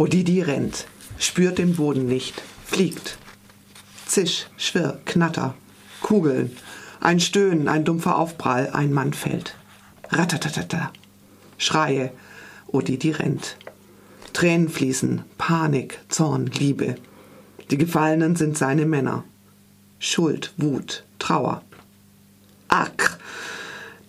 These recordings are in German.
Odidi rennt, spürt den Boden nicht, fliegt. Zisch, Schwirr, Knatter, Kugeln, ein Stöhnen, ein dumpfer Aufprall, ein Mann fällt. Ratatatata. Schreie, Odidi rennt. Tränen fließen, Panik, Zorn, Liebe. Die Gefallenen sind seine Männer. Schuld, Wut, Trauer. Ach,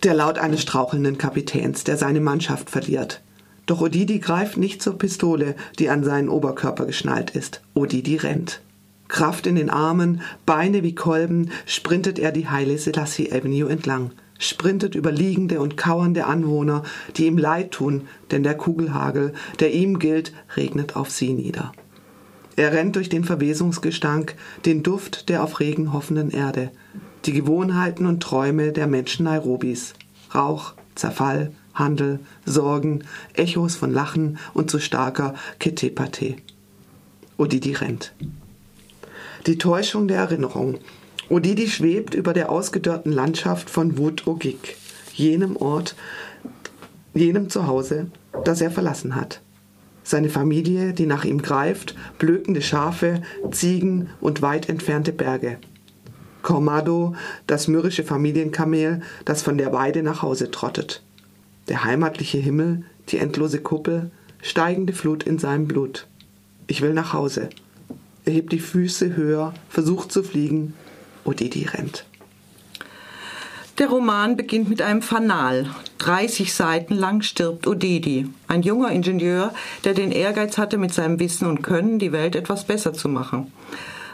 der Laut eines strauchelnden Kapitäns, der seine Mannschaft verliert. Doch Odidi greift nicht zur Pistole, die an seinen Oberkörper geschnallt ist. Odidi rennt. Kraft in den Armen, Beine wie Kolben, sprintet er die Haile Selassie Avenue entlang, sprintet über liegende und kauernde Anwohner, die ihm leid tun, denn der Kugelhagel, der ihm gilt, regnet auf sie nieder. Er rennt durch den Verwesungsgestank, den Duft der auf Regen hoffenden Erde, die Gewohnheiten und Träume der Menschen Nairobis. Rauch, Zerfall, Handel, Sorgen, Echos von Lachen und zu starker Ketepate. Odidi rennt. Die Täuschung der Erinnerung. Odidi schwebt über der ausgedörrten Landschaft von Wut Ogik, jenem Ort, jenem Zuhause, das er verlassen hat. Seine Familie, die nach ihm greift, blökende Schafe, Ziegen und weit entfernte Berge. Cormado, das mürrische Familienkamel, das von der Weide nach Hause trottet. Der heimatliche Himmel, die endlose Kuppel, steigende Flut in seinem Blut. Ich will nach Hause. Er hebt die Füße höher, versucht zu fliegen. Odidi rennt. Der Roman beginnt mit einem Fanal. 30 Seiten lang stirbt Odedi, ein junger Ingenieur, der den Ehrgeiz hatte, mit seinem Wissen und Können die Welt etwas besser zu machen.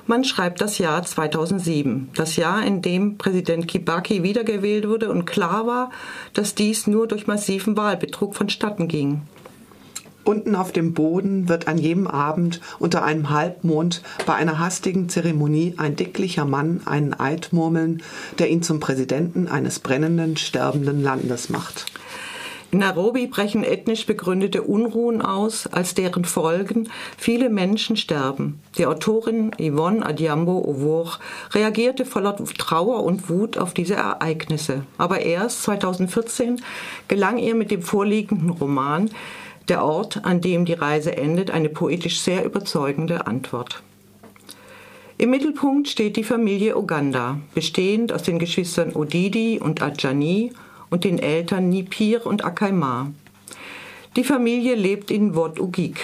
Man schreibt das Jahr 2007, das Jahr, in dem Präsident Kibaki wiedergewählt wurde und klar war, dass dies nur durch massiven Wahlbetrug vonstatten ging. Unten auf dem Boden wird an jedem Abend unter einem Halbmond bei einer hastigen Zeremonie ein dicklicher Mann einen Eid murmeln, der ihn zum Präsidenten eines brennenden, sterbenden Landes macht. In Nairobi brechen ethnisch begründete Unruhen aus, als deren Folgen viele Menschen sterben. Die Autorin Yvonne Adiambo Owour reagierte voller Trauer und Wut auf diese Ereignisse. Aber erst 2014 gelang ihr mit dem vorliegenden Roman Der Ort, an dem die Reise endet, eine poetisch sehr überzeugende Antwort. Im Mittelpunkt steht die Familie Uganda, bestehend aus den Geschwistern Odidi und Adjani und den Eltern Nipir und Akaimar. Die Familie lebt in Wot Ugik,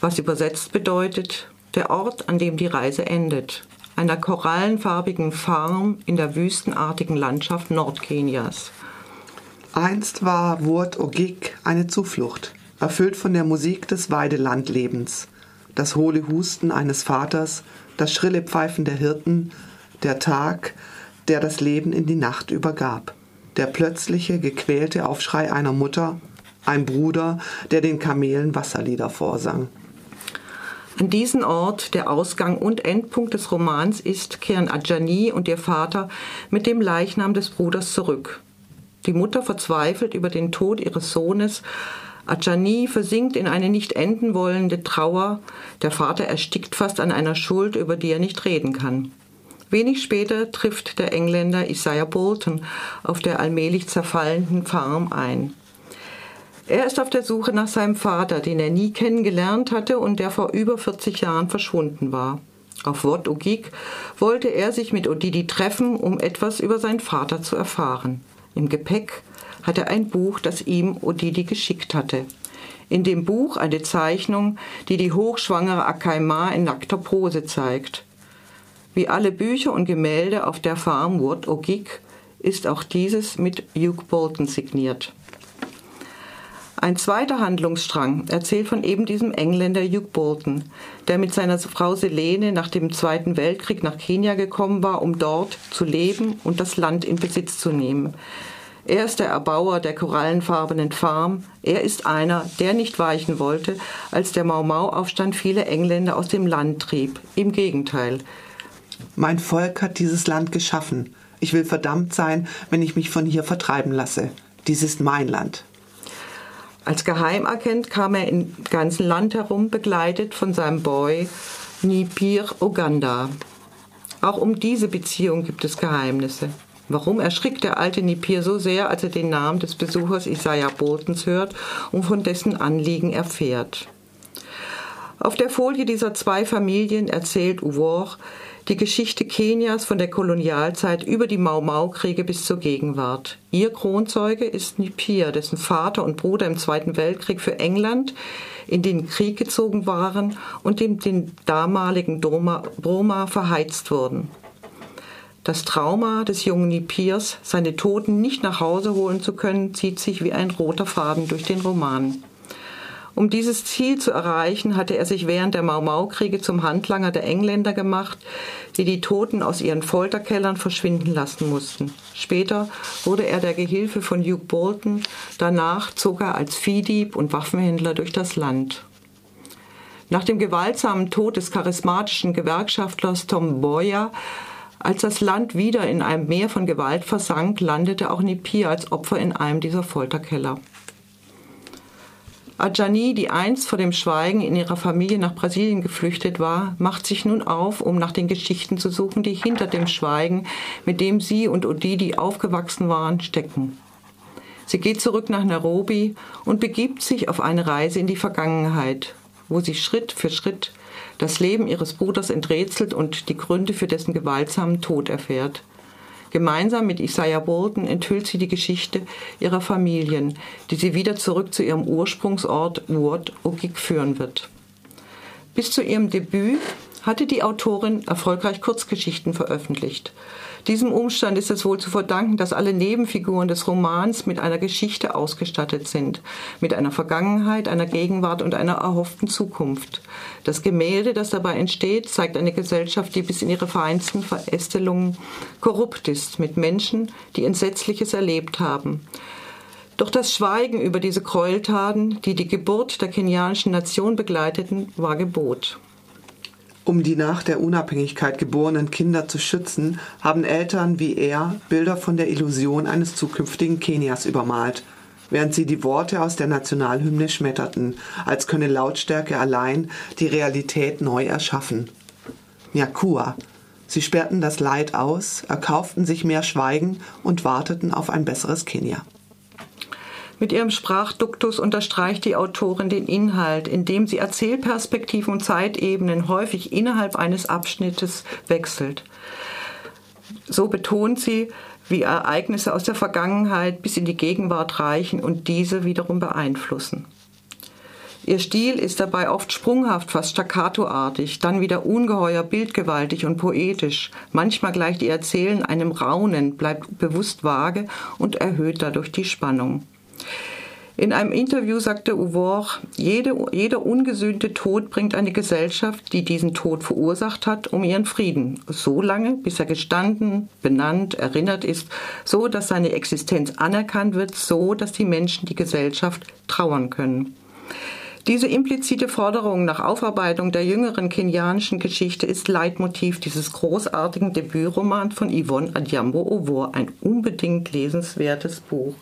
was übersetzt bedeutet der Ort, an dem die Reise endet, einer korallenfarbigen Farm in der wüstenartigen Landschaft Nordkenias. Einst war Wot Ogik eine Zuflucht, erfüllt von der Musik des Weidelandlebens, das hohle Husten eines Vaters, das schrille Pfeifen der Hirten, der Tag, der das Leben in die Nacht übergab der plötzliche, gequälte Aufschrei einer Mutter, ein Bruder, der den Kamelen Wasserlieder vorsang. An diesen Ort, der Ausgang und Endpunkt des Romans ist, kehren Adjani und ihr Vater mit dem Leichnam des Bruders zurück. Die Mutter verzweifelt über den Tod ihres Sohnes. Adjani versinkt in eine nicht enden wollende Trauer. Der Vater erstickt fast an einer Schuld, über die er nicht reden kann. Wenig später trifft der Engländer Isaiah Bolton auf der allmählich zerfallenden Farm ein. Er ist auf der Suche nach seinem Vater, den er nie kennengelernt hatte und der vor über 40 Jahren verschwunden war. Auf Wot Ogik wollte er sich mit Odidi treffen, um etwas über seinen Vater zu erfahren. Im Gepäck hat er ein Buch, das ihm Odidi geschickt hatte. In dem Buch eine Zeichnung, die die hochschwangere Akaima in nackter Pose zeigt. Wie alle Bücher und Gemälde auf der Farm Wood Ogik ist auch dieses mit Hugh Bolton signiert. Ein zweiter Handlungsstrang erzählt von eben diesem Engländer Hugh Bolton, der mit seiner Frau Selene nach dem Zweiten Weltkrieg nach Kenia gekommen war, um dort zu leben und das Land in Besitz zu nehmen. Er ist der Erbauer der korallenfarbenen Farm. Er ist einer, der nicht weichen wollte, als der Mau-Mau-Aufstand viele Engländer aus dem Land trieb. Im Gegenteil, mein Volk hat dieses Land geschaffen. Ich will verdammt sein, wenn ich mich von hier vertreiben lasse. Dies ist mein Land. Als Geheimagent kam er im ganzen Land herum, begleitet von seinem Boy Nipir Uganda. Auch um diese Beziehung gibt es Geheimnisse. Warum erschrickt der alte Nipir so sehr, als er den Namen des Besuchers Isaiah Boltons hört und von dessen Anliegen erfährt? Auf der Folie dieser zwei Familien erzählt Uvor die Geschichte Kenias von der Kolonialzeit über die Mau-Mau-Kriege bis zur Gegenwart. Ihr Kronzeuge ist Nipir, dessen Vater und Bruder im Zweiten Weltkrieg für England in den Krieg gezogen waren und dem den damaligen Broma verheizt wurden. Das Trauma des jungen Nipirs, seine Toten nicht nach Hause holen zu können, zieht sich wie ein roter Faden durch den Roman. Um dieses Ziel zu erreichen, hatte er sich während der Mau-Mau-Kriege zum Handlanger der Engländer gemacht, die die Toten aus ihren Folterkellern verschwinden lassen mussten. Später wurde er der Gehilfe von Hugh Bolton, danach zog er als Viehdieb und Waffenhändler durch das Land. Nach dem gewaltsamen Tod des charismatischen Gewerkschaftlers Tom Boyer als das Land wieder in einem Meer von Gewalt versank, landete auch Nipir als Opfer in einem dieser Folterkeller. Adjani, die einst vor dem Schweigen in ihrer Familie nach Brasilien geflüchtet war, macht sich nun auf, um nach den Geschichten zu suchen, die hinter dem Schweigen, mit dem sie und Odidi aufgewachsen waren, stecken. Sie geht zurück nach Nairobi und begibt sich auf eine Reise in die Vergangenheit, wo sie Schritt für Schritt das Leben ihres Bruders enträtselt und die Gründe für dessen gewaltsamen Tod erfährt. Gemeinsam mit Isaiah Bolton enthüllt sie die Geschichte ihrer Familien, die sie wieder zurück zu ihrem Ursprungsort Ward Ogig führen wird. Bis zu ihrem Debüt hatte die Autorin erfolgreich Kurzgeschichten veröffentlicht. Diesem Umstand ist es wohl zu verdanken, dass alle Nebenfiguren des Romans mit einer Geschichte ausgestattet sind, mit einer Vergangenheit, einer Gegenwart und einer erhofften Zukunft. Das Gemälde, das dabei entsteht, zeigt eine Gesellschaft, die bis in ihre feinsten Verästelungen korrupt ist, mit Menschen, die Entsetzliches erlebt haben. Doch das Schweigen über diese Gräueltaten, die die Geburt der kenianischen Nation begleiteten, war Gebot. Um die nach der Unabhängigkeit geborenen Kinder zu schützen, haben Eltern wie er Bilder von der Illusion eines zukünftigen Kenias übermalt, während sie die Worte aus der Nationalhymne schmetterten, als könne Lautstärke allein die Realität neu erschaffen. Nyakua. Sie sperrten das Leid aus, erkauften sich mehr Schweigen und warteten auf ein besseres Kenia. Mit ihrem Sprachduktus unterstreicht die Autorin den Inhalt, indem sie Erzählperspektiven und Zeitebenen häufig innerhalb eines Abschnittes wechselt. So betont sie, wie Ereignisse aus der Vergangenheit bis in die Gegenwart reichen und diese wiederum beeinflussen. Ihr Stil ist dabei oft sprunghaft, fast staccatoartig, dann wieder ungeheuer bildgewaltig und poetisch. Manchmal gleicht ihr Erzählen einem Raunen, bleibt bewusst vage und erhöht dadurch die Spannung. In einem Interview sagte Uvor, jede, jeder ungesühnte Tod bringt eine Gesellschaft, die diesen Tod verursacht hat, um ihren Frieden, so lange, bis er gestanden, benannt, erinnert ist, so dass seine Existenz anerkannt wird, so dass die Menschen die Gesellschaft trauern können. Diese implizite Forderung nach Aufarbeitung der jüngeren kenianischen Geschichte ist Leitmotiv dieses großartigen Debütromans von Yvonne Adjambo Ovor, ein unbedingt lesenswertes Buch.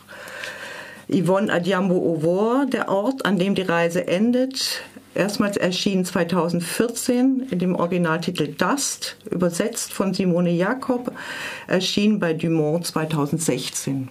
Yvonne Adjambo Ovor, der Ort, an dem die Reise endet. Erstmals erschien 2014 in dem Originaltitel Dust, übersetzt von Simone Jakob, erschien bei Dumont 2016.